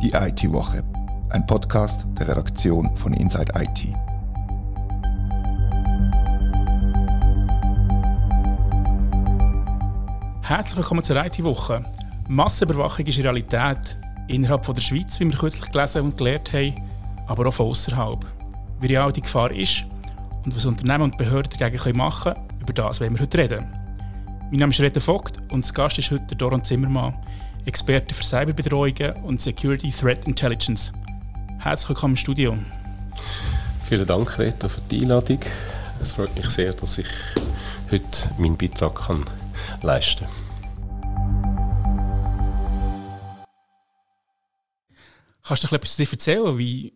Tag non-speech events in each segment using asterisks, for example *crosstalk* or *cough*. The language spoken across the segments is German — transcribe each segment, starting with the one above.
Die IT-Woche, ein Podcast der Redaktion von Inside IT. Herzlich willkommen zur IT-Woche. Massenüberwachung ist Realität innerhalb von der Schweiz, wie wir kürzlich gelesen und gelernt haben, aber auch von außerhalb. Wie real die Gefahr ist und was Unternehmen und Behörden dagegen machen können, über das wollen wir heute reden. Mein Name ist Rita Vogt und das Gast ist heute Doron Zimmermann, Experte für Cyberbedrohungen und Security Threat Intelligence. Herzlich willkommen im Studio. Vielen Dank, Rita, für die Einladung. Es freut mich sehr, dass ich heute meinen Beitrag kann leisten kann. Kannst du etwas zu dir erzählen? Wie,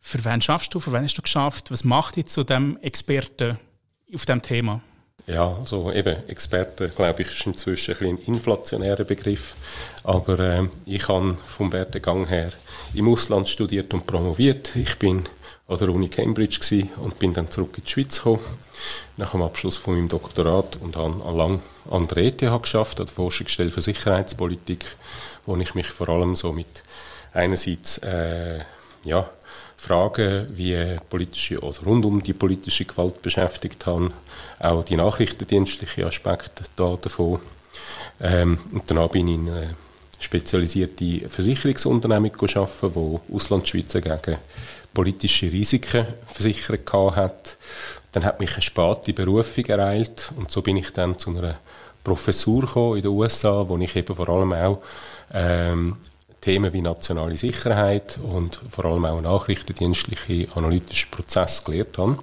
für wen schaffst du? Für wen hast du geschafft? Was macht dich zu dem Experten auf diesem Thema? Ja, also eben, Experte, glaube ich, ist inzwischen ein, ein inflationärer Begriff. Aber äh, ich habe vom Werdegang her im Ausland studiert und promoviert. Ich bin an der Uni Cambridge gewesen und bin dann zurück in die Schweiz gekommen, nach dem Abschluss von meinem Doktorat und habe lang an der ETH geschafft, an der Forschungsstelle für Sicherheitspolitik, wo ich mich vor allem so mit einerseits äh, ja, Fragen wie politische oder rund um die politische Gewalt beschäftigt haben, auch die nachrichtendienstlichen Aspekte da davon. Ähm, und danach bin ich in eine spezialisierte Versicherungsunternehmung arbeiten, wo Auslandschweizer gegen politische Risiken versichert hat. Dann hat mich eine späte Berufung ereilt und so bin ich dann zu einer Professur in den USA, wo ich eben vor allem auch ähm, Themen wie nationale Sicherheit und vor allem auch nachrichtendienstliche analytische Prozesse gelernt habe.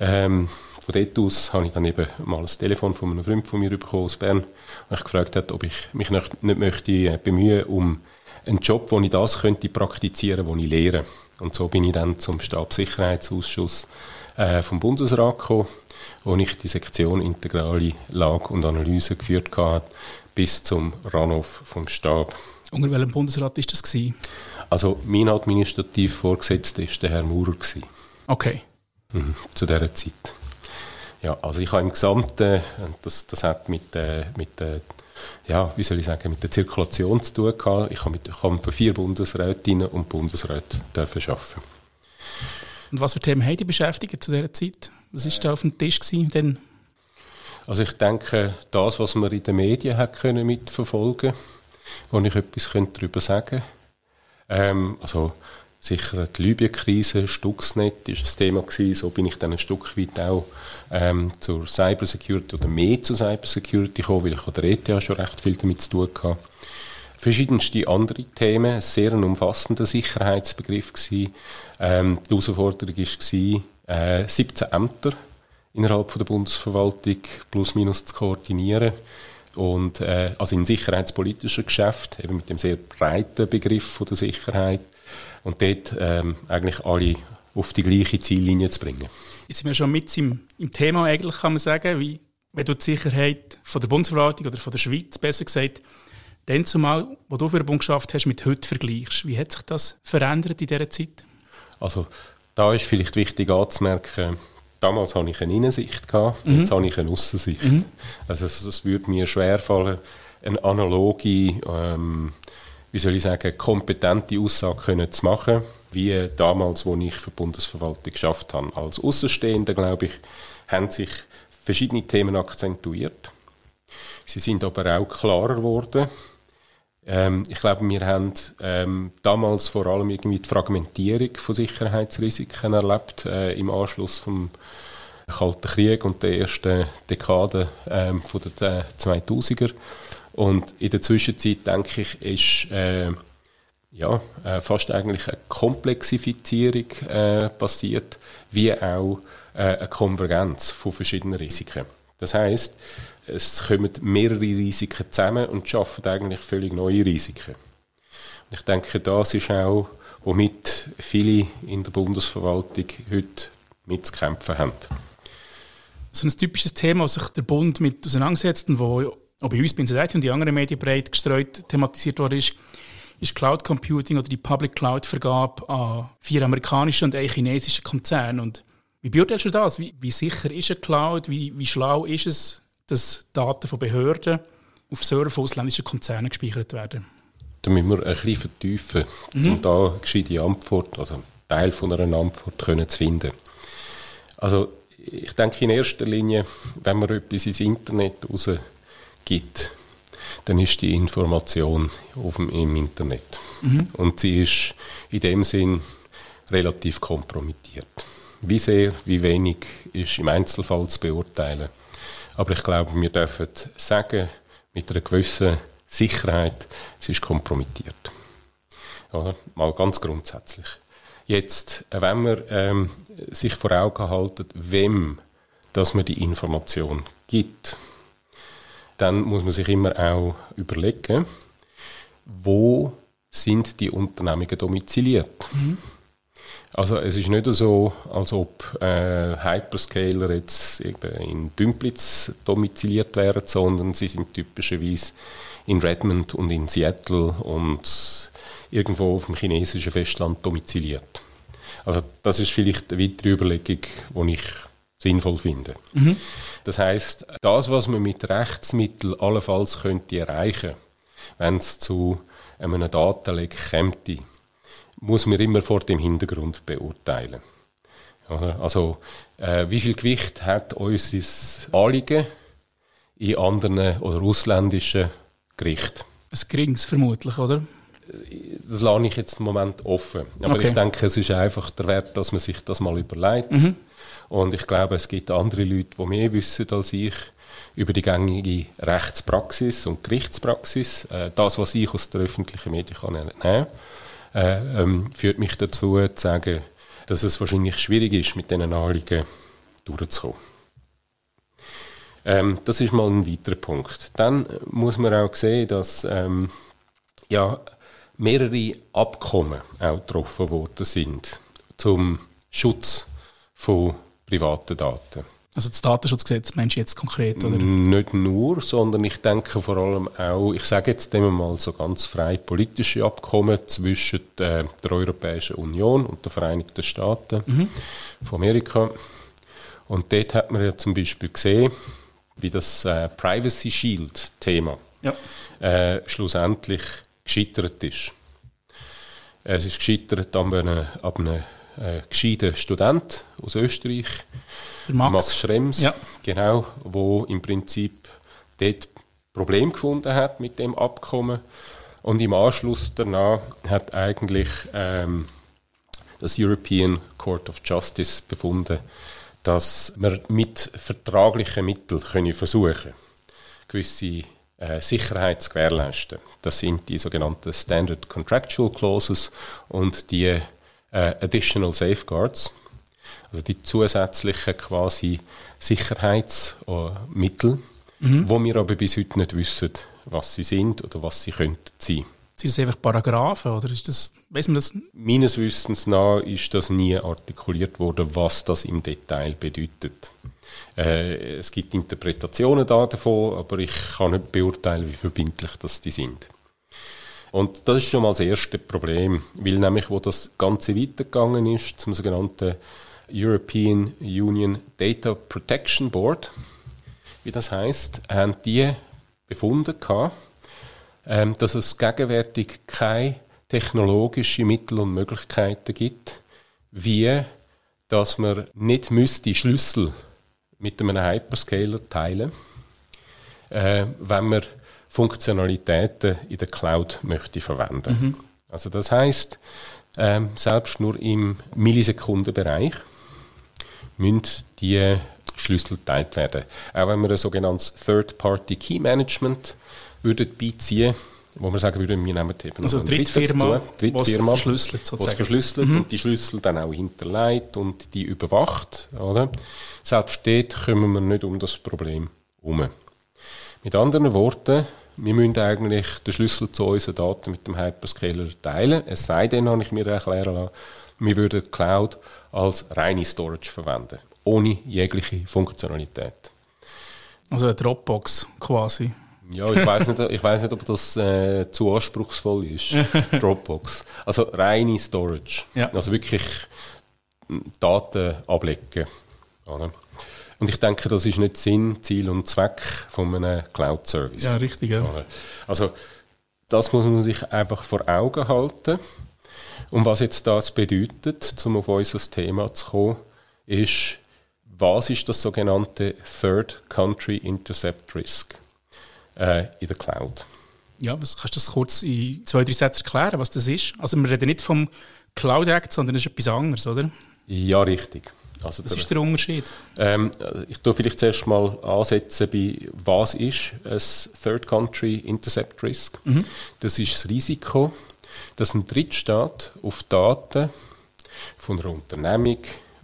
Ähm, von dort aus habe ich dann eben mal das Telefon von einem Freund von mir bekommen aus Bern, und ich gefragt hat, ob ich mich nicht, nicht möchte äh, bemühen um einen Job, wo ich das könnte praktizieren, wo ich lehre. Und so bin ich dann zum Stabssicherheitsausschuss äh, vom Bundesrat gekommen, wo ich die Sektion integrale Lage und Analyse geführt habe, bis zum Runoff vom Stab. Unter welchem Bundesrat war das? Gewesen? Also mein administrativ Vorgesetzter war der Herr Maurer. Gewesen. Okay. Mhm, zu dieser Zeit. Ja, also ich habe im Gesamten, das, das hat mit, äh, mit äh, ja, wie soll ich sagen, mit der Zirkulation zu tun gehabt. Ich habe, mit, ich habe für vier Bundesrätinnen und Bundesräte dürfen arbeiten. Und was für Themen haben die beschäftigt zu dieser Zeit? Was war da auf dem Tisch gewesen, Also ich denke, das, was man in den Medien hat können mitverfolgen wo ich etwas darüber sagen könnte. Ähm, also sicher die Libyen-Krise, Stuxnet ist ein Thema gewesen. So bin ich dann ein Stück weit auch ähm, zur Cybersecurity oder mehr zur Cybersecurity gekommen, weil ich an der ETH schon recht viel damit zu tun hatte. Verschiedenste andere Themen, ein sehr umfassender Sicherheitsbegriff gewesen. Ähm, die Herausforderung war, äh, 17 Ämter innerhalb von der Bundesverwaltung plus minus zu koordinieren und äh, also in sicherheitspolitischen Geschäft eben mit dem sehr breiten Begriff von der Sicherheit und dort ähm, eigentlich alle auf die gleiche Ziellinie zu bringen. Jetzt sind wir schon mit im, im Thema eigentlich, kann man sagen, wie wenn du die Sicherheit von der Bundesverwaltung oder von der Schweiz, besser gesagt, dann zumal, wo du für einen Bund geschafft hast, mit heute vergleichst. Wie hat sich das verändert in dieser Zeit? Also da ist vielleicht wichtig anzumerken, damals hatte ich eine Innensicht, gehabt, mhm. jetzt habe ich eine Aussensicht. Mhm. Also es, es würde mir schwerfallen, eine analoge, ähm, wie soll ich sagen, kompetente Aussage können zu machen, wie damals, wo ich für die Bundesverwaltung geschafft habe. Als Außenstehender, glaube ich, haben sich verschiedene Themen akzentuiert. Sie sind aber auch klarer geworden. Ähm, ich glaube, wir haben ähm, damals vor allem irgendwie die Fragmentierung von Sicherheitsrisiken erlebt äh, im Anschluss vom Kalten Krieg und der ersten Dekade ähm, von der 2000er. Äh, und in der Zwischenzeit, denke ich, ist äh, ja, äh, fast eigentlich eine Komplexifizierung äh, passiert, wie auch äh, eine Konvergenz von verschiedenen Risiken. Das heißt, es kommen mehrere Risiken zusammen und schaffen eigentlich völlig neue Risiken. Und ich denke, das ist auch, womit viele in der Bundesverwaltung heute mitzukämpfen haben. So ein typisches Thema, das sich der Bund mit auseinandersetzt und wo auch bei uns bei Insight und die anderen Medien breit gestreut thematisiert worden ist, ist Cloud Computing oder die Public Cloud Vergabe an vier amerikanische und ein chinesische Konzerne. Und wie beurteilst du das? Wie, wie sicher ist eine Cloud? Wie, wie schlau ist es, dass Daten von Behörden auf Server von ausländischen Konzernen gespeichert werden? da müssen wir ein bisschen vertiefen, mhm. um da eine gescheite Antwort, also einen Teil von einer Antwort können zu finden. Also ich denke in erster Linie, wenn man etwas ins Internet rausgibt, dann ist die Information auf dem, im Internet. Mhm. Und sie ist in dem Sinn relativ kompromittiert. Wie sehr, wie wenig ist im Einzelfall zu beurteilen. Aber ich glaube, wir dürfen sagen, mit einer gewissen Sicherheit, es ist kompromittiert. Ja, mal ganz grundsätzlich. Jetzt, äh, wenn man ähm, sich vor Augen halten, wem dass man die Information gibt, dann muss man sich immer auch überlegen, wo sind die Unternehmungen domiziliert. Mhm. Also es ist nicht so, als ob äh, Hyperscaler jetzt in Bümplitz domiziliert wären, sondern sie sind typischerweise in Redmond und in Seattle und irgendwo auf dem chinesischen Festland domiziliert. Also das ist vielleicht eine weitere Überlegung, die ich sinnvoll finde. Mhm. Das heißt, das, was man mit Rechtsmitteln allenfalls könnte erreichen, wenn es zu einem Datenleck käme, muss man immer vor dem Hintergrund beurteilen. Also, äh, wie viel Gewicht hat unser Anliegen in anderen oder ausländischen Gerichten? Ein geringes vermutlich, oder? Das lasse ich jetzt im Moment offen. Aber okay. ich denke, es ist einfach der Wert, dass man sich das mal überlegt. Mhm. Und ich glaube, es gibt andere Leute, die mehr wissen als ich über die gängige Rechtspraxis und Gerichtspraxis. Äh, das, was ich aus der öffentlichen Medien kann nehmen kann, äh, ähm, führt mich dazu zu sagen, dass es wahrscheinlich schwierig ist, mit diesen Anliegen durchzukommen. Ähm, das ist mal ein weiterer Punkt. Dann muss man auch sehen, dass ähm, ja, mehrere Abkommen auch getroffen worden sind zum Schutz von privaten Daten. Also das Datenschutzgesetz meinst du jetzt konkret, oder? Nicht nur, sondern ich denke vor allem auch, ich sage jetzt mal so ganz frei, politische Abkommen zwischen der, der Europäischen Union und den Vereinigten Staaten mhm. von Amerika. Und dort hat man ja zum Beispiel gesehen, wie das äh, Privacy Shield-Thema ja. äh, schlussendlich gescheitert ist. Es ist gescheitert an einem, an einem äh, gescheiter Student aus Österreich, Max. Max. Schrems, ja. genau, wo im Prinzip dort Problem gefunden hat mit dem Abkommen und im Anschluss danach hat eigentlich ähm, das European Court of Justice befunden, dass man mit vertraglichen Mitteln können versuchen gewisse äh, Sicherheit zu gewährleisten. Das sind die sogenannten Standard Contractual Clauses und die äh, Additional Safeguards, also die zusätzlichen quasi Sicherheitsmittel, mhm. wo wir aber bis heute nicht wissen, was sie sind oder was sie könnten sein. Sind das einfach Paragraphen oder ist das, weiß man das? Meines Wissens nach ist das nie artikuliert worden, was das im Detail bedeutet. Äh, es gibt Interpretationen davon, aber ich kann nicht beurteilen, wie verbindlich das die sind. Und das ist schon mal das erste Problem, weil nämlich, wo das Ganze weitergegangen ist, zum sogenannten European Union Data Protection Board, wie das heißt, haben die befunden gehabt, ähm, dass es gegenwärtig keine technologischen Mittel und Möglichkeiten gibt, wie dass man nicht müsste Schlüssel mit einem Hyperscaler teilen, äh, wenn man Funktionalitäten in der Cloud möchte verwenden. Mhm. Also das heißt, ähm, selbst nur im Millisekundenbereich müssen die Schlüssel geteilt werden. Auch wenn wir ein sogenanntes Third-Party Key Management würden beiziehen wo wir sagen würden, wir nehmen eben also eine Drittfirma, Drittfirma, was verschlüsselt, sozusagen. verschlüsselt mhm. und die Schlüssel dann auch hinterlegt und die überwacht. Oder? Selbst dort kommen wir nicht um das Problem herum. Mit anderen Worten, wir müssen eigentlich den Schlüssel zu unseren Daten mit dem Hyperscaler teilen. Es sei denn, habe ich mir erklären lassen, wir würden die Cloud als reine Storage verwenden, ohne jegliche Funktionalität. Also eine Dropbox quasi. Ja, ich weiß nicht, ich weiß nicht, ob das äh, zu anspruchsvoll ist. *laughs* Dropbox. Also reine Storage. Ja. Also wirklich Daten ablegen. Oder? Und ich denke, das ist nicht Sinn, Ziel und Zweck von einem Cloud-Service. Ja, richtig. Ja. Also das muss man sich einfach vor Augen halten. Und was jetzt das bedeutet, um auf unser Thema zu kommen, ist, was ist das sogenannte Third Country Intercept Risk äh, in der Cloud? Ja, was, kannst du das kurz in zwei, drei Sätzen erklären, was das ist? Also wir reden nicht vom Cloud Act, sondern es ist etwas anderes, oder? Ja, richtig. Also was der, ist der Unterschied? Ähm, ich tue vielleicht zuerst mal ansetzen bei, was ist ein Third Country Intercept Risk? Mhm. Das ist das Risiko, dass ein Drittstaat auf Daten von einer Unternehmung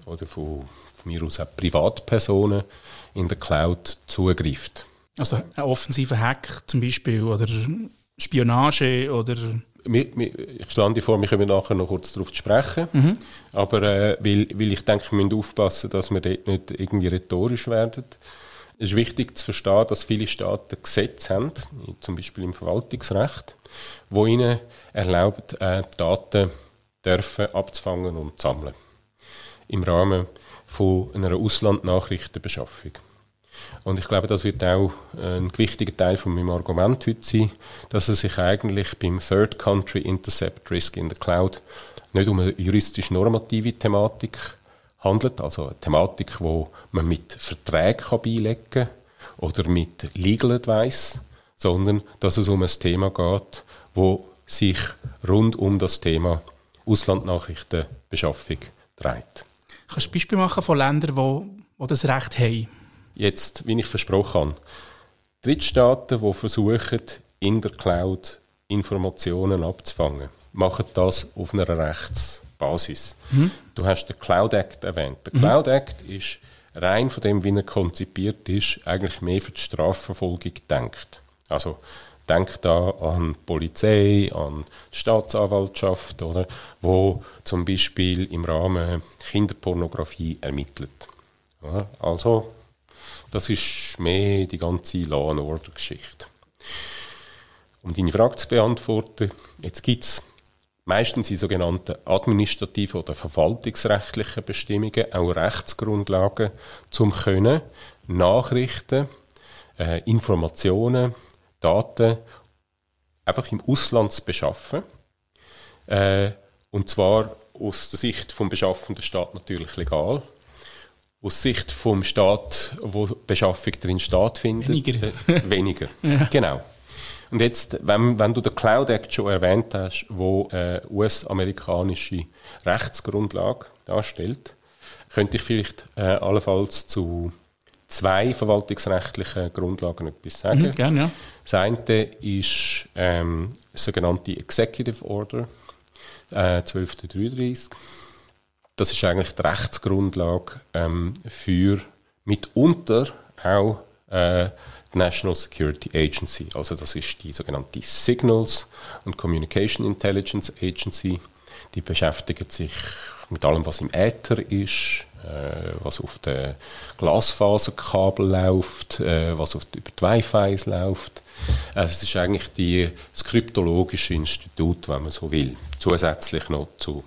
oder von, von mir aus auch Privatpersonen in der Cloud zugreift. Also ein offensiver Hack zum Beispiel oder Spionage oder ich stand vor, wir kommen nachher noch kurz darauf zu sprechen. Mhm. Aber äh, weil, weil ich denke, wir müssen aufpassen, dass wir dort nicht irgendwie rhetorisch werden. Es ist wichtig zu verstehen, dass viele Staaten Gesetze haben, zum Beispiel im Verwaltungsrecht, wo ihnen erlaubt, äh, Daten dürfen abzufangen und zu sammeln. Im Rahmen von einer Auslandnachrichtenbeschaffung. Und ich glaube, das wird auch ein wichtiger Teil von meinem Argument heute sein, dass es sich eigentlich beim Third Country Intercept Risk in der Cloud nicht um eine juristisch-normative Thematik handelt, also eine Thematik, wo man mit Verträgen beilegen kann oder mit Legal Advice, sondern dass es um ein Thema geht, wo sich rund um das Thema Auslandnachrichtenbeschaffung dreht. Kannst du Beispiele machen von Ländern, die, die das Recht haben? Jetzt, wie ich versprochen habe, Drittstaaten, die versuchen, in der Cloud Informationen abzufangen, machen das auf einer Rechtsbasis. Mhm. Du hast den Cloud Act erwähnt. Der mhm. Cloud Act ist rein von dem, wie er konzipiert ist, eigentlich mehr für die Strafverfolgung gedacht. Also denkt da an die Polizei, an die Staatsanwaltschaft, oder, wo zum Beispiel im Rahmen Kinderpornografie ermittelt. Ja, also das ist mehr die ganze Law and Order Geschichte. Um deine Frage zu beantworten, jetzt gibt es meistens in sogenannten administrativen oder verwaltungsrechtlichen Bestimmungen auch Rechtsgrundlagen, zum können Nachrichten, äh, Informationen, Daten einfach im Ausland zu beschaffen. Äh, und zwar aus der Sicht vom beschaffenden Staat natürlich legal, aus Sicht vom Staat, wo Beschaffung drin stattfindet. Weniger. Äh, weniger, *laughs* ja. genau. Und jetzt, wenn, wenn, du den Cloud Act schon erwähnt hast, wo äh, US-amerikanische Rechtsgrundlage darstellt, könnte ich vielleicht äh, allenfalls zu zwei verwaltungsrechtlichen Grundlagen etwas sagen. Mhm, gern, ja. Das eine ist ähm, sogenannte Executive Order äh, 1233 das ist eigentlich die Rechtsgrundlage ähm, für mitunter auch äh, die National Security Agency. Also das ist die sogenannte Signals and Communication Intelligence Agency. Die beschäftigt sich mit allem, was im Äther ist, äh, was auf den Glasfaserkabel läuft, äh, was auf, über die Wi-Fi läuft. Also es ist eigentlich die, das kryptologische Institut, wenn man so will, zusätzlich noch zu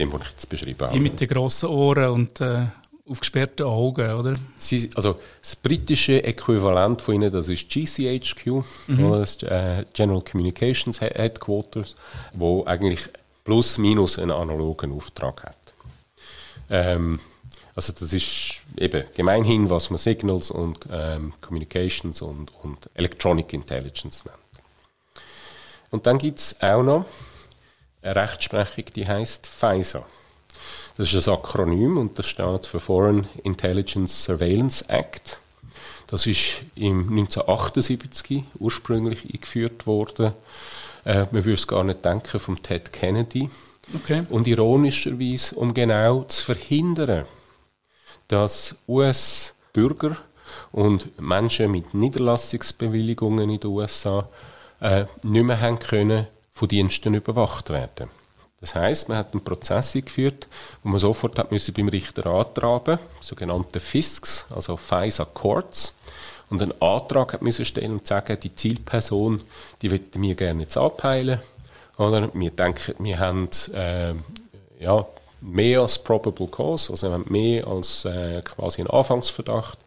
dem, was ich jetzt beschrieben habe. mit den grossen Ohren und äh, aufgesperrten Augen, oder? Sie, also das britische Äquivalent von ihnen, das ist GCHQ, mhm. das äh, General Communications Headquarters, wo eigentlich plus minus einen analogen Auftrag hat. Ähm, also das ist eben gemeinhin, was man Signals und ähm, Communications und, und Electronic Intelligence nennt. Und dann gibt es auch noch eine Rechtsprechung, die heißt FISA. Das ist ein Akronym und das steht für Foreign Intelligence Surveillance Act. Das ist im 1978 ursprünglich eingeführt worden. Äh, man würde es gar nicht denken vom Ted Kennedy. Okay. Und ironischerweise, um genau zu verhindern, dass US-Bürger und Menschen mit Niederlassungsbewilligungen in den USA äh, nicht mehr haben können von Diensten überwacht werden. Das heißt, man hat einen Prozess eingeführt, wo man sofort hat müssen beim Richter antragen, sogenannte FISCs, also FISA Courts, und einen Antrag hat müssen stellen und sagen, die Zielperson, die möchten wir gerne jetzt abheilen, oder wir denken, wir haben äh, ja, mehr als probable cause, also wir haben mehr als äh, quasi einen Anfangsverdacht,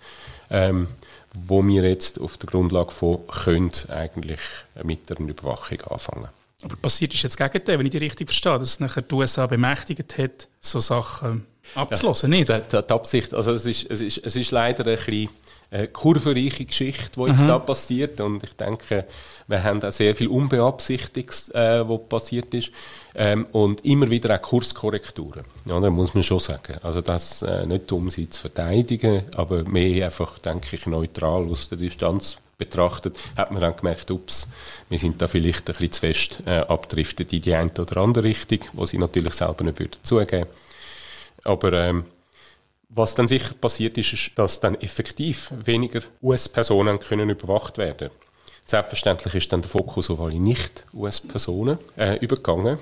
ähm, wo wir jetzt auf der Grundlage von können eigentlich mit der Überwachung anfangen. Aber passiert ist jetzt das Gegenteil, wenn ich die richtig verstehe, dass es nachher die USA bemächtigt hat, so Sachen abzulassen, ja, nicht? Die, die, die, Absicht, also es ist, es ist, es ist leider ein bisschen eine kurvenreiche Geschichte, die jetzt mhm. da passiert und ich denke, wir haben auch sehr viel Unbeabsichtigtes, äh, was passiert ist ähm, und immer wieder auch Kurskorrekturen. Ja, da muss man schon sagen. Also das äh, nicht um sie zu verteidigen, aber mehr einfach, denke ich, neutral aus der Distanz betrachtet, hat man dann gemerkt, ups, wir sind da vielleicht ein bisschen zu fest äh, abdriftet in die eine oder andere Richtung, wo sie natürlich selber nicht würden zugeben. Aber ähm, was dann sicher passiert ist, ist, dass dann effektiv weniger US-Personen können überwacht werden. Selbstverständlich ist dann der Fokus auf alle Nicht-US-Personen äh, übergegangen.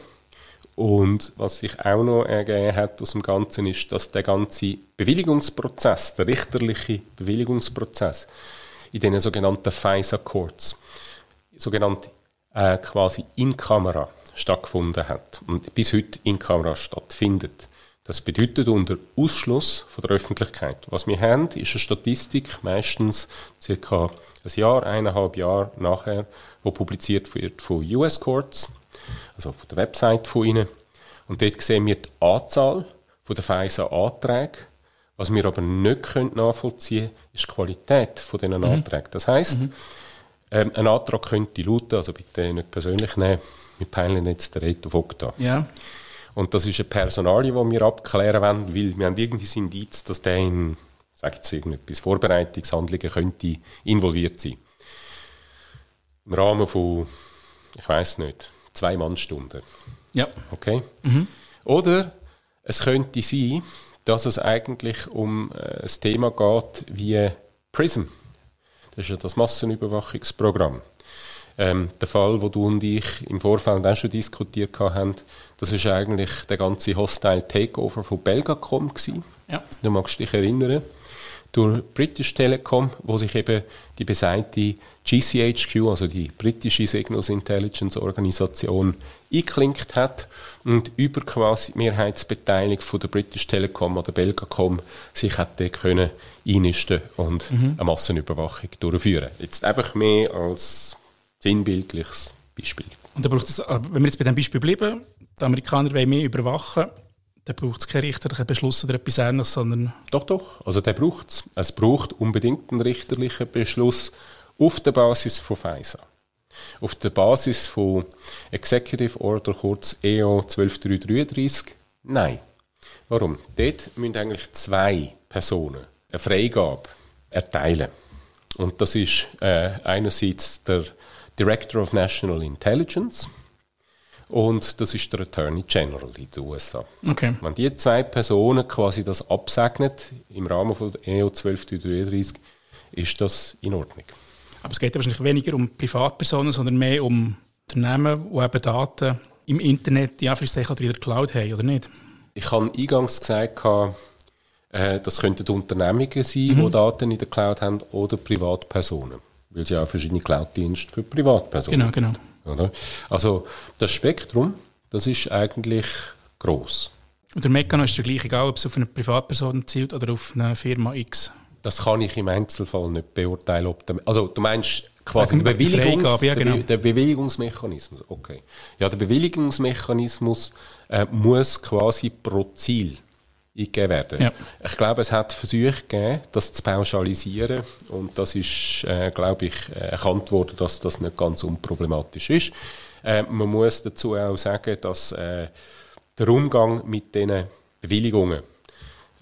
Und was sich auch noch ergeben hat aus dem Ganzen ist, dass der ganze Bewilligungsprozess, der richterliche Bewilligungsprozess in den sogenannten FISA Courts, sogenannt äh, quasi in Kamera stattgefunden hat und bis heute in Kamera stattfindet. Das bedeutet unter Ausschluss von der Öffentlichkeit. Was wir haben, ist eine Statistik, meistens circa ein Jahr, eineinhalb Jahre nachher, wo publiziert wird von US Courts, also von der Website von ihnen. Und dort sehen wir die Anzahl der FISA-Anträge. Was wir aber nicht nachvollziehen können, ist die Qualität von diesen mhm. Anträgen. Das heisst, mhm. ähm, ein Antrag könnte lauten, also bitte nicht persönlich nehmen, wir peilen jetzt den Reto Vogt an. Ja. Und das ist eine Personalie, die wir abklären wollen, weil wir haben irgendwie das Indiz, dass der in, jetzt irgendetwas, Vorbereitungshandlungen könnte involviert sein. Im Rahmen von, ich weiß nicht, zwei Mannstunden. Ja. Okay? Mhm. Oder es könnte sein, dass es eigentlich um äh, ein Thema geht wie PRISM. Das ist ja das Massenüberwachungsprogramm. Ähm, der Fall, wo du und ich im Vorfeld auch schon diskutiert haben, das ist eigentlich der ganze Hostile Takeover von Belgacom gewesen. Ja. Du magst dich erinnern. Durch British Telecom, wo sich eben die besagte GCHQ, also die britische Signals Intelligence Organisation, eingeklinkt hat und über quasi die Mehrheitsbeteiligung von der British Telecom oder Belgacom sich hätte können einnisten und mhm. eine Massenüberwachung durchführen. Jetzt einfach mehr als sinnbildliches Beispiel. Und da braucht es, wenn wir jetzt bei diesem Beispiel bleiben, die Amerikaner wollen mehr überwachen, dann braucht es keinen richterlichen Beschluss oder etwas ähnliches, sondern... Doch, doch. Also der braucht es. Es braucht unbedingt einen richterlichen Beschluss auf der Basis von FISA. Auf der Basis von Executive Order, kurz EO 12333? Nein. Warum? Dort müssen eigentlich zwei Personen eine Freigabe erteilen. Und das ist äh, einerseits der Director of National Intelligence und das ist der Attorney General in den USA. Okay. Wenn die zwei Personen quasi das absegnen im Rahmen von EO 1233, ist das in Ordnung. Aber es geht wahrscheinlich weniger um Privatpersonen, sondern mehr um Unternehmen, die eben Daten im Internet, ja, vielleicht oder in der Cloud haben, oder nicht? Ich habe eingangs gesagt, äh, das könnten Unternehmungen sein, mhm. die Daten in der Cloud haben, oder Privatpersonen weil es ja auch verschiedene Cloud-Dienste für Privatpersonen Genau, genau. Oder? Also das Spektrum, das ist eigentlich groß. Und der Mechanismus ist der gleich, egal ob es auf eine Privatperson zielt oder auf eine Firma X? Das kann ich im Einzelfall nicht beurteilen. Ob der, also du meinst quasi der, Bewilligungs, ja, genau. der, Bewilligungsmechanismus. Okay. Ja, der Bewilligungsmechanismus äh, muss quasi pro Ziel eingegeben werden. Ja. Ich glaube, es hat Versuche gegeben, das zu pauschalisieren und das ist, äh, glaube ich, erkannt worden, dass das nicht ganz unproblematisch ist. Äh, man muss dazu auch sagen, dass äh, der Umgang mit diesen Bewilligungen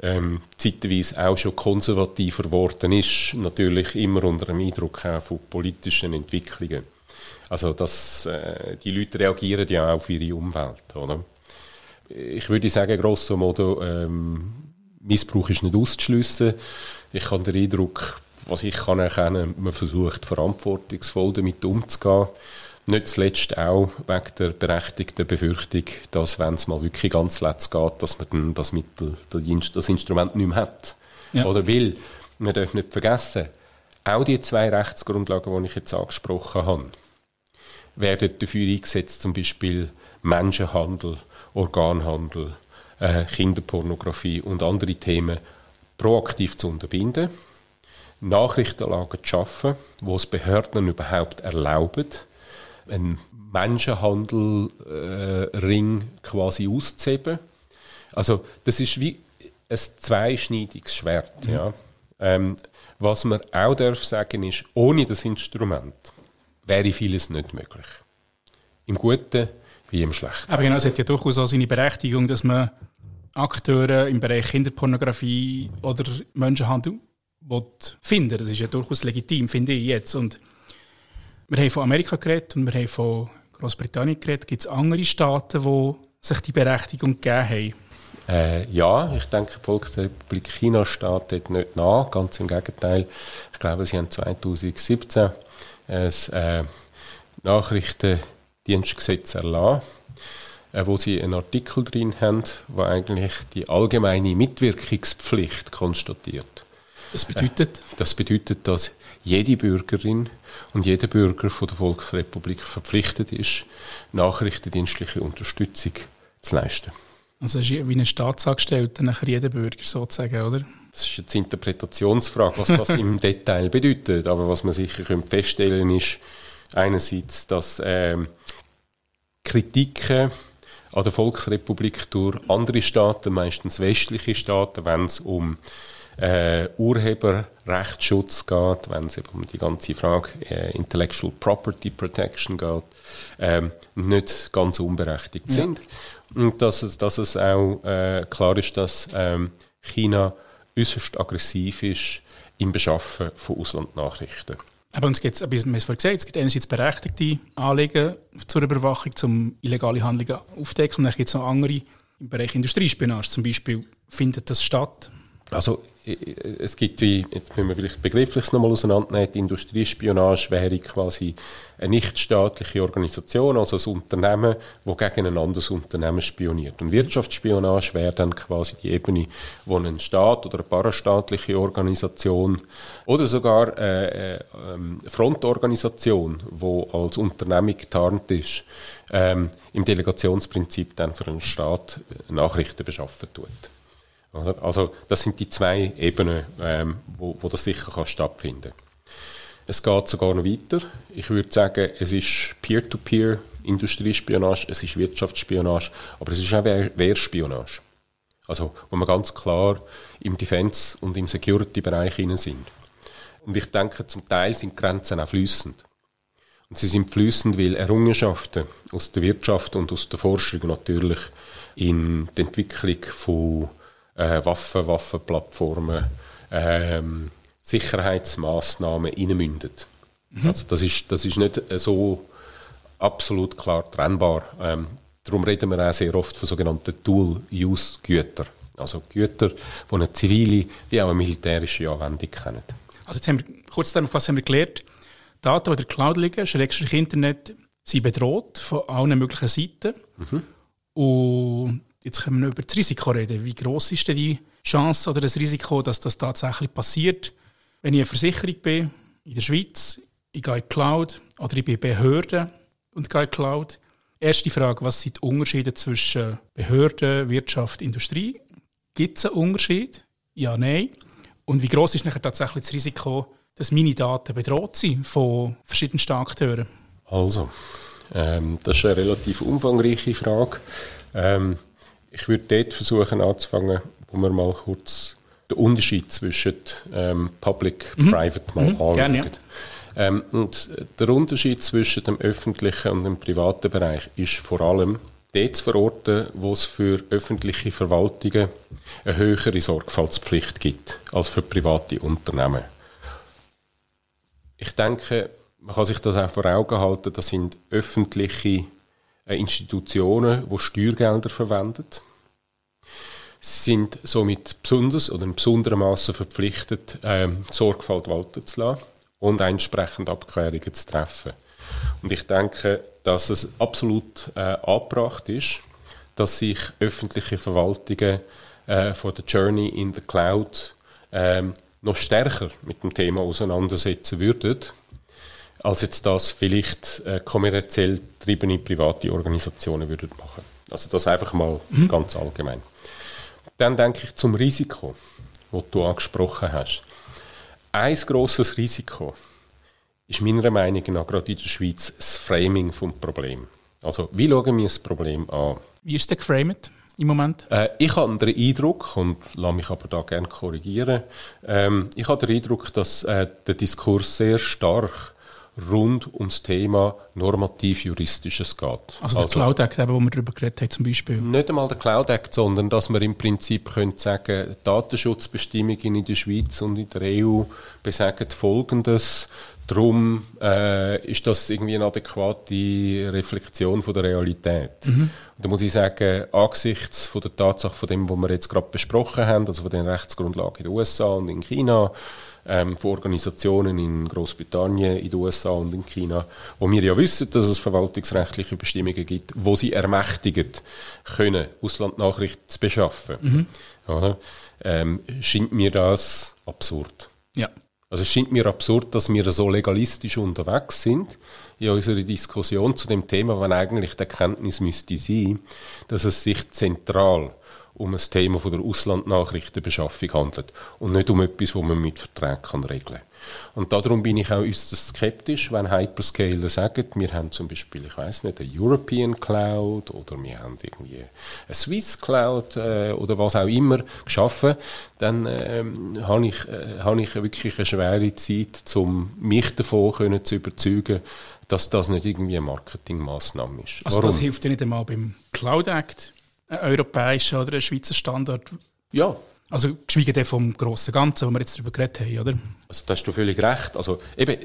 ähm, zeitweise auch schon konservativer geworden ist, natürlich immer unter dem Eindruck auch von politischen Entwicklungen. Also dass äh, die Leute reagieren ja auch auf ihre Umwelt, oder? Ich würde sagen, grosso modo, ähm, Missbrauch ist nicht auszuschliessen. Ich habe den Eindruck, was ich kann erkennen, man versucht verantwortungsvoll damit umzugehen. Nicht zuletzt auch wegen der berechtigten Befürchtung, dass, wenn es mal wirklich ganz letzt geht, dass man dann das Mittel, das Instrument nicht mehr hat. Ja. Oder will. Man darf nicht vergessen, auch die zwei Rechtsgrundlagen, die ich jetzt angesprochen habe, werden dafür eingesetzt, zum Beispiel Menschenhandel Organhandel, äh, Kinderpornografie und andere Themen proaktiv zu unterbinden. Nachrichtenlagen zu schaffen, wo es Behörden überhaupt erlauben, einen Menschenhandelring äh, quasi auszuheben. Also das ist wie ein zweischneidiges Schwert. Mhm. Ja. Ähm, was man auch darf sagen ist, ohne das Instrument wäre vieles nicht möglich. Im Guten wie im Schlechten. Aber genau, es hat ja durchaus auch seine Berechtigung, dass man Akteure im Bereich Kinderpornografie oder Menschenhandel finden Das ist ja durchaus legitim, finde ich jetzt. Und wir haben von Amerika geredet und wir haben von Großbritannien geredet. Gibt es andere Staaten, die sich die Berechtigung gegeben haben? Äh, ja, ich denke, die Volksrepublik China steht dort nicht nach. Ganz im Gegenteil. Ich glaube, sie haben 2017 ein äh, Nachrichtendienstgesetz erlassen, äh, wo sie einen Artikel drin haben, wo eigentlich die allgemeine Mitwirkungspflicht konstatiert. Das bedeutet? Äh, das bedeutet, dass jede Bürgerin und jeder Bürger von der Volksrepublik verpflichtet ist, nachrichtendienstliche Unterstützung zu leisten. Also ist wie ein Staatsangestellter nachher jeder Bürger sozusagen, oder? Das ist jetzt Interpretationsfrage, was das im *laughs* Detail bedeutet. Aber was man sicher feststellen kann, ist einerseits, dass ähm, Kritiken an der Volksrepublik durch andere Staaten, meistens westliche Staaten, wenn es um äh, Urheberrechtsschutz geht, wenn es eben um die ganze Frage äh, Intellectual Property Protection geht, ähm, nicht ganz unberechtigt ja. sind. Und dass es, dass es auch äh, klar ist, dass ähm, China äußerst aggressiv ist im Beschaffen von Auslandnachrichten. Aber uns gibt's, wir haben es vorhin gesagt, es gibt einerseits berechtigte Anliegen zur Überwachung, um illegale Handlungen aufzudecken, und dann gibt es noch andere im Bereich Industriespionage zum Beispiel. Findet das statt? Also es gibt wie, jetzt müssen wir vielleicht begrifflich nochmal auseinandernehmen, die Industriespionage wäre quasi eine nichtstaatliche Organisation, also ein Unternehmen, das gegen ein anderes Unternehmen spioniert. Und Wirtschaftsspionage wäre dann quasi die Ebene, wo ein Staat oder eine parastaatliche Organisation oder sogar eine ähm, Frontorganisation, die als Unternehmung getarnt ist, ähm, im Delegationsprinzip dann für einen Staat Nachrichten beschaffen tut. Also das sind die zwei Ebenen, ähm, wo, wo das sicher kann stattfinden Es geht sogar noch weiter. Ich würde sagen, es ist Peer-to-Peer Industriespionage, es ist Wirtschaftsspionage, aber es ist auch Wehrspionage. Also wo wir ganz klar im Defense- und im Security-Bereich sind. Und ich denke, zum Teil sind Grenzen auch fließend. Und sie sind fließend, weil Errungenschaften aus der Wirtschaft und aus der Forschung natürlich in die Entwicklung von äh, Waffen, Waffenplattformen, ähm, Sicherheitsmaßnahmen einmünden. Mhm. Also das ist, das ist nicht so absolut klar trennbar. Ähm, darum reden wir auch sehr oft von sogenannten Dual-Use-Gütern. Also Güter, die eine zivile wie auch eine militärische Anwendung kennen. Also jetzt haben wir, kurz was haben wir gelernt? Daten, die in der Cloud liegen, Schrägstrich Internet, sind bedroht von allen möglichen Seiten. Mhm. Und Jetzt können wir über das Risiko reden. Wie groß ist denn die Chance oder das Risiko, dass das tatsächlich passiert? Wenn ich eine Versicherung bin in der Schweiz, ich gehe in die Cloud oder ich bin Behörde und gehe in die Cloud. Erste Frage, was sind die Unterschiede zwischen Behörde, Wirtschaft, Industrie? Gibt es einen Unterschied? Ja, nein. Und wie groß ist nachher tatsächlich das Risiko, dass meine Daten bedroht sind von verschiedenen Akteuren? Also, ähm, das ist eine relativ umfangreiche Frage. Ähm, ich würde dort versuchen anzufangen, wo wir mal kurz den Unterschied zwischen ähm, Public und mhm. Private mal mhm. anschauen. Gerne, ja. ähm, und der Unterschied zwischen dem öffentlichen und dem privaten Bereich ist vor allem dort zu verorten, wo es für öffentliche Verwaltungen eine höhere Sorgfaltspflicht gibt als für private Unternehmen. Ich denke, man kann sich das auch vor Augen halten, das sind öffentliche Institutionen, die Steuergelder verwenden. Sind somit besonders oder in besonderem Maße verpflichtet, ähm, Sorgfalt walten zu lassen und entsprechend Abklärungen zu treffen. Und ich denke, dass es absolut äh, angebracht ist, dass sich öffentliche Verwaltungen äh, von der Journey in the Cloud ähm, noch stärker mit dem Thema auseinandersetzen würden als jetzt das vielleicht äh, kommerziell getriebene private Organisationen würden machen. Also das einfach mal mhm. ganz allgemein. Dann denke ich zum Risiko, das du angesprochen hast. ein grosses Risiko ist meiner Meinung nach gerade in der Schweiz das Framing des Problems. Also, wie schauen wir das Problem an? Wie ist es geframed im Moment? Äh, ich habe den Eindruck, und lasse mich aber da gerne korrigieren, ähm, ich habe den Eindruck, dass äh, der Diskurs sehr stark rund ums Thema normativ-juristisches geht. Also der also, Cloud Act, wo wir darüber geredet haben zum Beispiel. Nicht einmal der Cloud Act, sondern dass man im Prinzip könnte sagen, Datenschutzbestimmungen in der Schweiz und in der EU besagen Folgendes, Darum äh, ist das irgendwie eine adäquate Reflexion von der Realität. Mhm. Da muss ich sagen, angesichts von der Tatsache von dem, was wir jetzt gerade besprochen haben, also von den Rechtsgrundlagen in den USA und in China, ähm, von Organisationen in Großbritannien, in den USA und in China, wo wir ja wissen, dass es verwaltungsrechtliche Bestimmungen gibt, wo sie ermächtigen können, Auslandnachrichten zu beschaffen. Mhm. Ja, ähm, scheint mir das absurd. Ja. Also es scheint mir absurd, dass wir so legalistisch unterwegs sind in unserer Diskussion zu dem Thema, wenn eigentlich die Erkenntnis müsste sein, dass es sich zentral um ein Thema von der Auslandnachrichtenbeschaffung handelt und nicht um etwas, das man mit Verträgen kann regeln kann. Und darum bin ich auch äußerst skeptisch, wenn Hyperscaler sagen, wir haben zum Beispiel, ich weiß nicht, eine European Cloud oder wir haben irgendwie eine Swiss Cloud äh, oder was auch immer geschaffen, dann ähm, habe ich, äh, hab ich wirklich eine schwere Zeit, um mich davon können zu überzeugen, dass das nicht irgendwie eine Marketingmaßnahme ist. Also Warum? das hilft ja nicht einmal beim Cloud Act, ein europäischer oder ein Schweizer Standard? Ja, also geschwiegen dem vom grossen Ganzen, wo wir jetzt darüber geredet haben, oder? Also da hast du völlig recht. Also eben,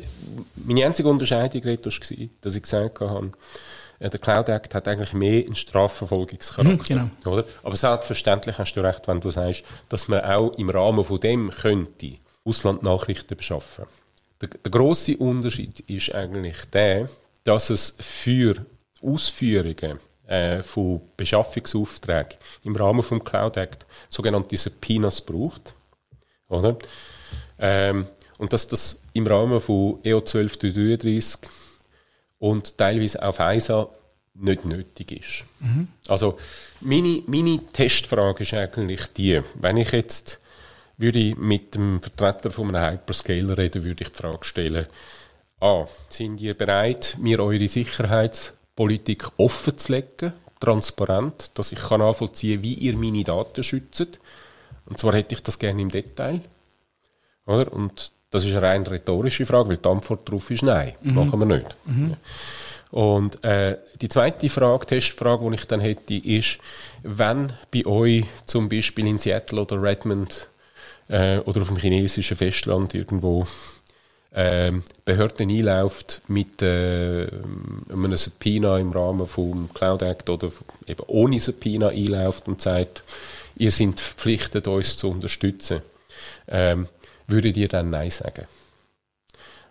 meine einzige Unterscheidung war, dass ich gesagt habe, der Cloud Act hat eigentlich mehr einen Strafverfolgungscharakter. Mhm, genau. Oder? Aber selbstverständlich hast du recht, wenn du sagst, dass man auch im Rahmen von dem könnte Auslandnachrichten beschaffen. Der, der große Unterschied ist eigentlich der, dass es für Ausführungen äh, von Beschaffungsaufträgen im Rahmen vom Cloud Act sogenannte Subpoenas braucht. Oder? Ähm, und dass das im Rahmen von EO 1233 und teilweise auf EISA nicht nötig ist. Mhm. Also meine, meine Testfrage ist eigentlich die, wenn ich jetzt würde mit dem Vertreter von einem Hyperscaler reden, würde ich die Frage stellen, A, sind ihr bereit, mir eure Sicherheitspolitik offen zu legen, transparent, dass ich kann nachvollziehen wie ihr meine Daten schützt? Und zwar hätte ich das gerne im Detail. Oder? Und das ist eine rein rhetorische Frage, weil die Antwort darauf ist Nein, mhm. machen wir nicht. Mhm. Und äh, die zweite Frage, Testfrage, die ich dann hätte, ist, wenn bei euch zum Beispiel in Seattle oder Redmond äh, oder auf dem chinesischen Festland irgendwo Behörden einläuft mit äh, einem Subpoena im Rahmen vom Cloud Act oder eben ohne Subpoena einläuft und sagt, ihr seid verpflichtet, uns zu unterstützen. Ähm, würdet ihr dann Nein sagen?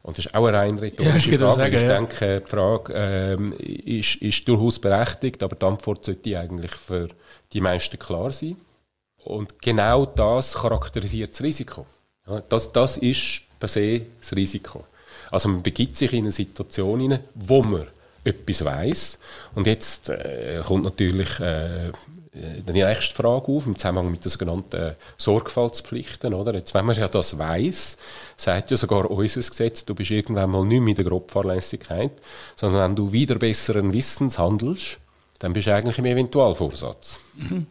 Und das ist auch eine rein rhetorische ja, Frage. Sagen, ich ja. denke, die Frage ähm, ist, ist durchaus berechtigt, aber die Antwort sollte eigentlich für die meisten klar sein. Und genau das charakterisiert das Risiko. Ja, das, das ist per se das Risiko. Also man begibt sich in eine Situation hinein, wo man etwas weiß. Und jetzt äh, kommt natürlich äh, die nächste Frage auf, im Zusammenhang mit den sogenannten Sorgfaltspflichten. Oder? Jetzt, wenn man ja das weiß, sagt ja sogar unser Gesetz, du bist irgendwann mal nicht mit der Grobfahrlässigkeit, sondern wenn du wieder besseren Wissens handelst, dann bist du eigentlich im Eventualvorsatz. Mhm.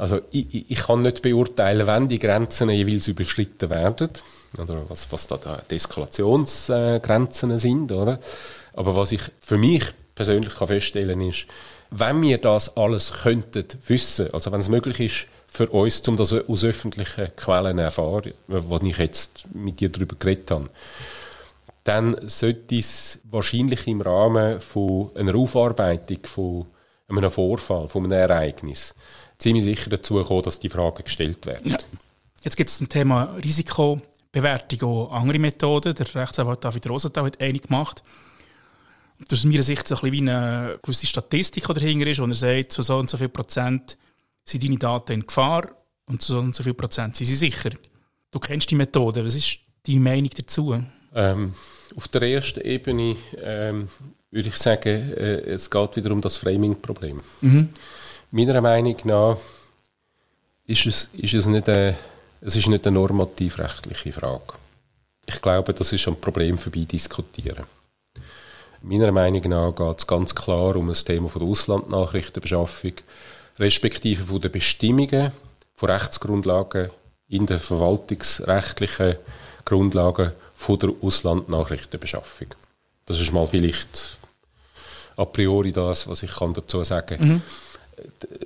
Also ich, ich, kann nicht beurteilen, wenn die Grenzen jeweils überschritten werden, oder was, was da die Eskalationsgrenzen sind, oder? Aber was ich für mich persönlich kann feststellen ist, wenn wir das alles könnten wissen, also wenn es möglich ist für uns, um das aus öffentlichen Quellen zu erfahren, was ich jetzt mit dir darüber geredet habe, dann sollte es wahrscheinlich im Rahmen von einer Aufarbeitung von einem Vorfall, von einem Ereignis, ziemlich sicher dazu kommen, dass die Fragen gestellt werden. Ja. Jetzt gibt es zum Thema Risikobewertung auch andere Methoden. Der Rechtsanwalt David Rosenthal hat eine gemacht das aus meiner Sicht so ein bisschen wie eine gewisse Statistik dahinter ist, wo er sagt, zu so und so viel Prozent sind deine Daten in Gefahr und zu so und so viel Prozent sind sie sicher. Du kennst die Methode. Was ist deine Meinung dazu? Ähm, auf der ersten Ebene ähm, würde ich sagen, äh, es geht wieder um das Framing-Problem. Mhm. Meiner Meinung nach ist es, ist es, nicht eine, es ist nicht eine normativ-rechtliche Frage. ich glaube, das ist ein Problem vorbei diskutieren. Meiner Meinung nach geht es ganz klar um das Thema von der Auslandnachrichtenbeschaffung, respektive von den Bestimmungen von Rechtsgrundlagen in den verwaltungsrechtlichen Grundlagen von der Auslandnachrichtenbeschaffung. Das ist mal vielleicht a priori das, was ich dazu sagen kann. Mhm.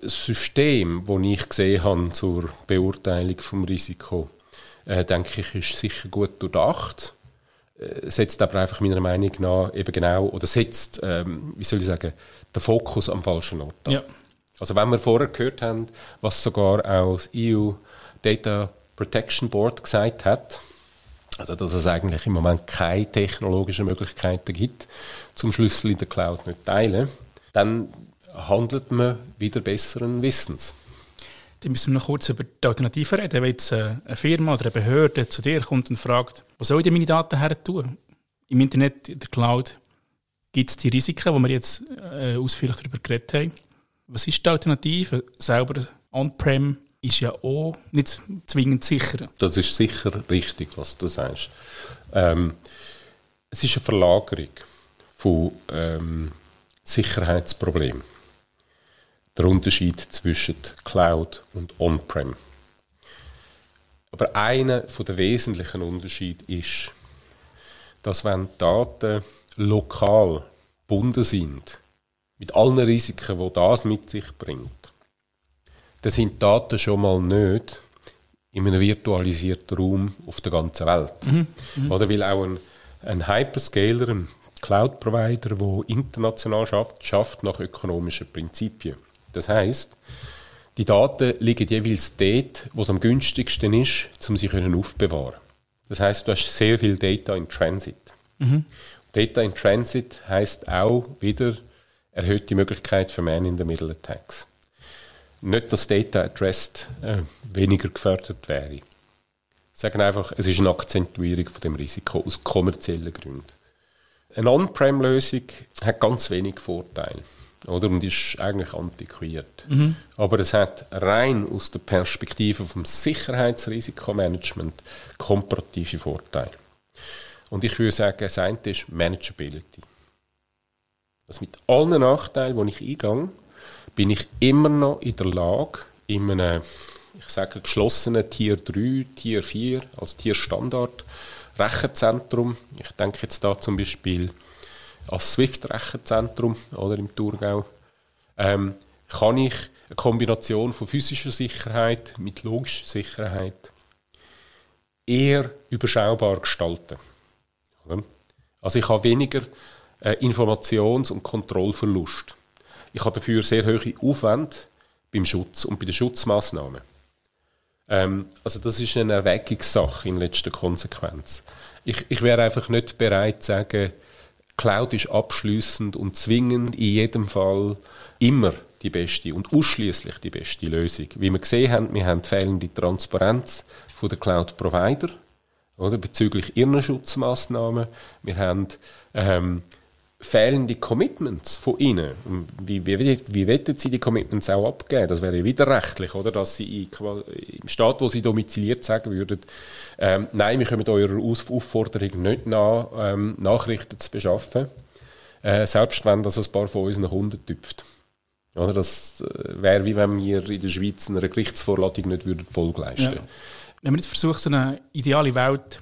Das System, das ich gesehen habe zur Beurteilung des Risikos, äh, denke ich, ist sicher gut durchdacht. Äh, setzt aber einfach meiner Meinung nach eben genau, oder setzt, ähm, wie soll ich sagen, den Fokus am falschen Ort Ja. Also wenn wir vorher gehört haben, was sogar auch das EU Data Protection Board gesagt hat, also dass es eigentlich im Moment keine technologischen Möglichkeiten gibt, zum Schlüssel in der Cloud nicht teilen, dann handelt man wieder besseren Wissens. Dann müssen wir noch kurz über die Alternativen reden. Wenn jetzt äh, eine Firma oder eine Behörde zu dir kommt und fragt, wo soll ich denn meine Daten her tun? Im Internet, in der Cloud, gibt es die Risiken, die wir jetzt äh, ausführlich darüber geredet haben. Was ist die Alternative? Selber On-Prem ist ja auch nicht zwingend sicher. Das ist sicher richtig, was du sagst. Ähm, es ist eine Verlagerung von ähm, Sicherheitsproblemen. Der Unterschied zwischen Cloud und On-Prem. Aber einer der wesentlichen Unterschiede ist, dass wenn Daten lokal gebunden sind, mit allen Risiken, die das mit sich bringt, dann sind Daten schon mal nicht in einem virtualisierten Raum auf der ganzen Welt. Mhm. Mhm. Oder weil auch ein, ein Hyperscaler, ein Cloud-Provider, der international schafft, schafft nach ökonomischen Prinzipien. Das heißt, die Daten liegen jeweils dort, wo es am günstigsten ist, um sie aufzubewahren. Das heißt, du hast sehr viel Data in Transit. Mhm. Data in Transit heißt auch wieder erhöhte Möglichkeit für Man-in-the-Middle-Attacks. Nicht, dass Data at Rest äh, weniger gefördert wäre. Sagen einfach, es ist eine Akzentuierung von dem Risiko aus kommerziellen Gründen. Eine On-Prem-Lösung hat ganz wenig Vorteile oder? und ist eigentlich antiquiert. Mhm. Aber es hat rein aus der Perspektive vom Sicherheitsrisikomanagement komparative Vorteile. Und ich würde sagen, das eine ist Manageability. Also mit allen Nachteilen, die ich eingehe, bin ich immer noch in der Lage, in einem, ich sage, geschlossenen Tier 3, Tier 4, als Tierstandard Rechenzentrum, ich denke jetzt da zum Beispiel als Swift-Rechenzentrum oder im Thurgau, ähm, kann ich eine Kombination von physischer Sicherheit mit logischer Sicherheit eher überschaubar gestalten. Also ich habe weniger äh, Informations- und Kontrollverlust. Ich habe dafür sehr hohe Aufwände beim Schutz und bei den Schutzmaßnahmen. Ähm, also das ist eine Erwägungssache in letzter Konsequenz. Ich, ich wäre einfach nicht bereit zu sagen, Cloud ist abschließend und zwingend in jedem Fall immer die beste und ausschließlich die beste Lösung. Wie wir gesehen haben, wir haben fehlende Transparenz von der Cloud-Provider oder, bezüglich ihrer Schutzmaßnahmen. Wir haben ähm, fehlende Commitments von ihnen. Wie, wie, wie wettet sie die Commitments auch abgeben? Das wäre widerrechtlich, oder? Dass sie im Staat, wo sie domiziliert, sagen würden, ähm, nein, wir können eurer Aufforderung nicht nach, ähm, Nachrichten zu beschaffen, äh, selbst wenn das ein paar von unseren Kunden tüpft. Oder das äh, wäre wie wenn wir in der Schweiz einer Gerichtsvorladung nicht würden Folge leisten. Ja. Wenn man jetzt versucht, so eine ideale Welt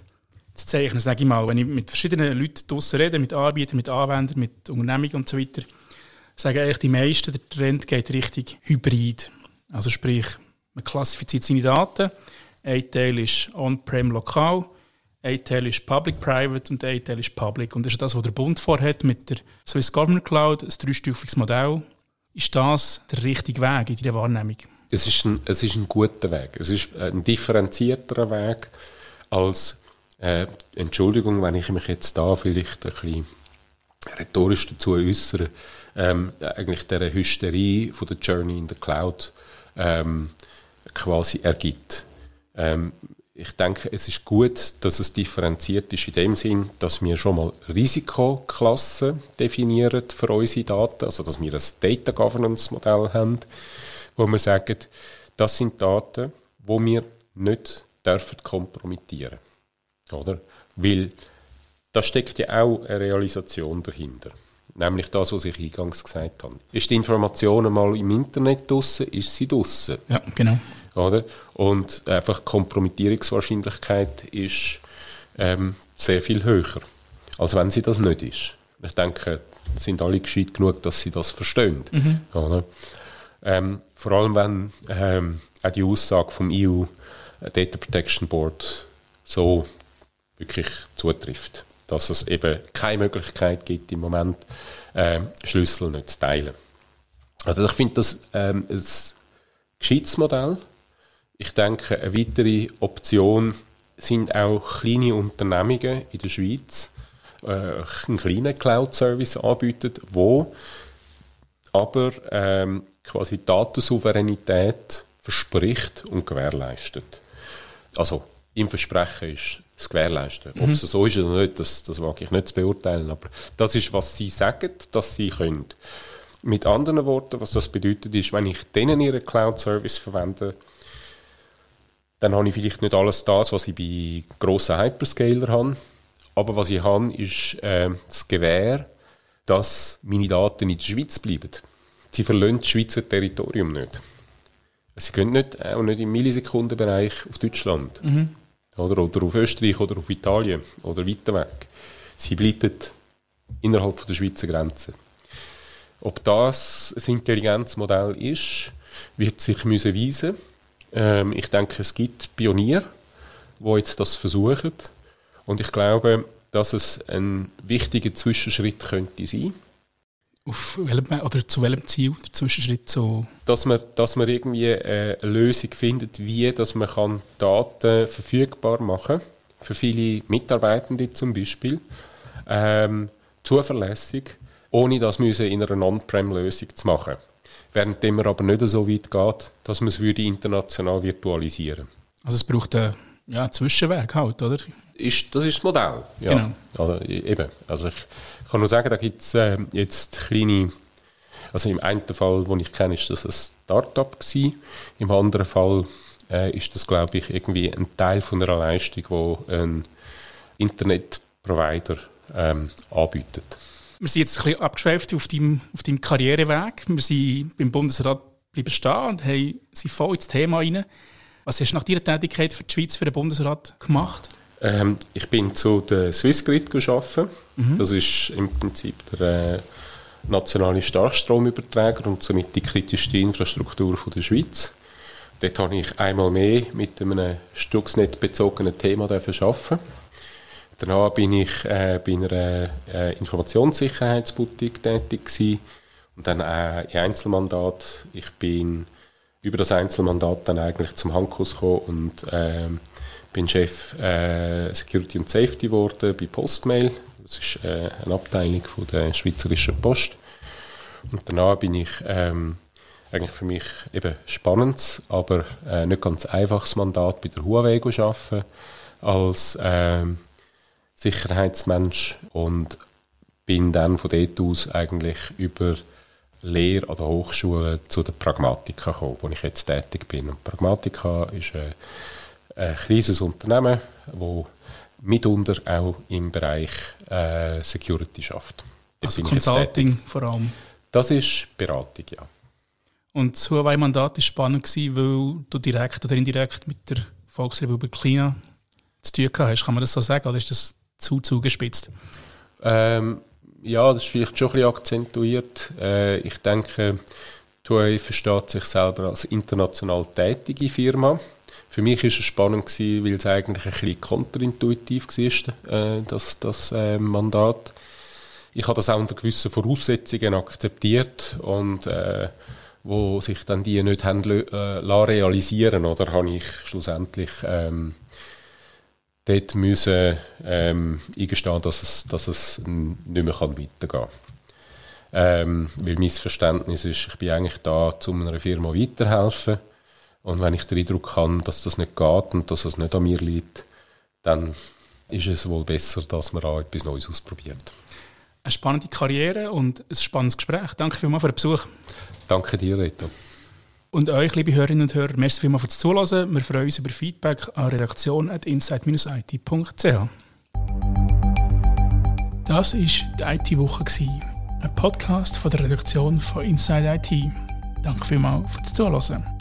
zu zeichnen, sage ich mal, wenn ich mit verschiedenen Leuten draussen rede, mit Anbietern, mit Anwendern, mit Unternehmungen und so weiter, sagen eigentlich die meisten, der Trend geht richtig Hybrid. Also sprich, man klassifiziert seine Daten, ein Teil ist on-prem lokal, ein Teil ist public-private und ein Teil ist public. Und das ist das, was der Bund vorhat mit der Swiss Government Cloud, ein dreistufiges Modell. Ist das der richtige Weg in dieser Wahrnehmung? Es ist ein, es ist ein guter Weg. Es ist ein differenzierterer Weg als äh, Entschuldigung, wenn ich mich jetzt da vielleicht ein bisschen rhetorisch dazu äußere, ähm, eigentlich der Hysterie von der Journey in the Cloud ähm, quasi ergibt. Ähm, ich denke, es ist gut, dass es differenziert ist in dem Sinn, dass wir schon mal Risikoklassen definieren für unsere Daten, also dass wir ein Data Governance Modell haben, wo wir sagen, das sind Daten, wo wir nicht dürfen kompromittieren oder? Weil da steckt ja auch eine Realisation dahinter. Nämlich das, was ich eingangs gesagt habe. Ist die Information einmal im Internet draussen, ist sie draussen. Ja, genau. Oder? Und einfach die Kompromittierungswahrscheinlichkeit ist ähm, sehr viel höher, als wenn sie das nicht ist. Ich denke, sind alle gescheit genug, dass sie das verstehen. Mhm. Oder? Ähm, vor allem, wenn ähm, auch die Aussage vom EU Data Protection Board so wirklich zutrifft, dass es eben keine Möglichkeit gibt, im Moment äh, Schlüssel nicht zu teilen. Also ich finde das ähm, ein gescheites Modell. Ich denke, eine weitere Option sind auch kleine Unternehmungen in der Schweiz, äh, einen kleinen Cloud-Service anbieten, wo aber ähm, quasi Datensouveränität verspricht und gewährleistet. Also im Versprechen ist es gewährleisten. Mhm. Ob es so ist oder nicht, das, das wage ich nicht zu beurteilen, aber das ist, was sie sagen, dass sie können. Mit anderen Worten, was das bedeutet, ist, wenn ich denen ihren Cloud-Service verwende, dann habe ich vielleicht nicht alles das, was ich bei grossen Hyperscaler habe, aber was ich habe, ist äh, das Gewähr, dass meine Daten in der Schweiz bleiben. Sie verlassen das Schweizer Territorium nicht. Sie gehen nicht, auch nicht im Millisekundenbereich auf Deutschland. Mhm. Oder, oder auf Österreich oder auf Italien oder weiter weg. Sie bleiben innerhalb der Schweizer Grenze. Ob das ein Intelligenzmodell ist, wird sich müssen weisen. Ähm, ich denke, es gibt Pioniere, die jetzt das versuchen. Und ich glaube, dass es ein wichtiger Zwischenschritt könnte sein. Auf welchem, oder zu welchem Ziel der Zwischenschritt so? Dass man, dass man irgendwie äh, eine Lösung findet, wie dass man kann Daten verfügbar machen kann, für viele Mitarbeitende zum Beispiel, ähm, zuverlässig, ohne das in einer On-Prem-Lösung zu machen. Während man aber nicht so weit geht, dass man es würde international virtualisieren Also es braucht einen ja, Zwischenweg halt, oder? Ist, das ist das Modell. Ja. Genau. Also, eben. Also ich, kann nur sagen, da gibt es äh, jetzt kleine, also im einen Fall, den ich kenne, ist das ein Start-up gewesen. Im anderen Fall äh, ist das, glaube ich, irgendwie ein Teil von einer Leistung, die ein Internetprovider ähm, anbietet. Wir sind jetzt ein bisschen abgeschweift auf deinem, auf deinem Karriereweg. Wir sind beim Bundesrat bleiben stehen und haben, sind voll ins Thema rein. Was hast du nach deiner Tätigkeit für die Schweiz, für den Bundesrat gemacht? Ähm, ich bin zu der Swissgrid gearbeitet. Mhm. Das ist im Prinzip der äh, nationale Starkstromüberträger und somit die kritischste Infrastruktur von der Schweiz. Dort habe ich einmal mehr mit einem Stuxnet bezogenen Thema arbeiten. Danach bin ich äh, bei einer äh, Informationssicherheitsboutique tätig gewesen und dann äh, in Einzelmandat. Ich bin über das Einzelmandat dann eigentlich zum Hankus gekommen und äh, bin Chef äh, Security und Safety geworden bei Postmail. Das ist äh, eine Abteilung von der Schweizerischen Post. Und danach bin ich ähm, eigentlich für mich eben spannendes, aber äh, nicht ganz einfaches Mandat bei der Huawei arbeiten als ähm, Sicherheitsmensch und bin dann von dort aus eigentlich über Lehre an der Hochschule zu der Pragmatika gekommen, wo ich jetzt tätig bin. Und Pragmatika ist ein, ein kleines Unternehmen, das mitunter auch im Bereich äh, Security schafft. Also Consulting vor allem? Das ist Beratung, ja. Und das Huawei-Mandat war spannend, weil du direkt oder indirekt mit der Volksrepublik China zu tun hast. Kann man das so sagen oder ist das zu zugespitzt? Ähm, ja, das ist vielleicht schon ein bisschen akzentuiert. Äh, ich denke, Huawei versteht sich selber als international tätige Firma. Für mich war es spannend, gewesen, weil es eigentlich ein bisschen konterintuitiv war, äh, das, das äh, Mandat. Ich habe das auch unter gewissen Voraussetzungen akzeptiert und äh, wo sich dann die nicht haben äh, realisieren oder habe ich schlussendlich ähm, dort müssen ähm, eingestehen, dass es, dass es nicht mehr weitergehen kann. Ähm, weil mein Verständnis ist, ich bin eigentlich da, um einer Firma weiterhelfen und wenn ich den Eindruck habe, dass das nicht geht und dass es nicht an mir liegt, dann ist es wohl besser, dass man auch etwas Neues ausprobiert. Eine spannende Karriere und ein spannendes Gespräch. Danke vielmals für den Besuch. Danke dir, Reto. Und euch, liebe Hörerinnen und Hörer, merci vielmals fürs Zuhören. Wir freuen uns über Feedback an redaktion.inside-it.ch. Das war die IT-Woche, ein Podcast von der Redaktion von Inside IT. Danke vielmals fürs Zuhören.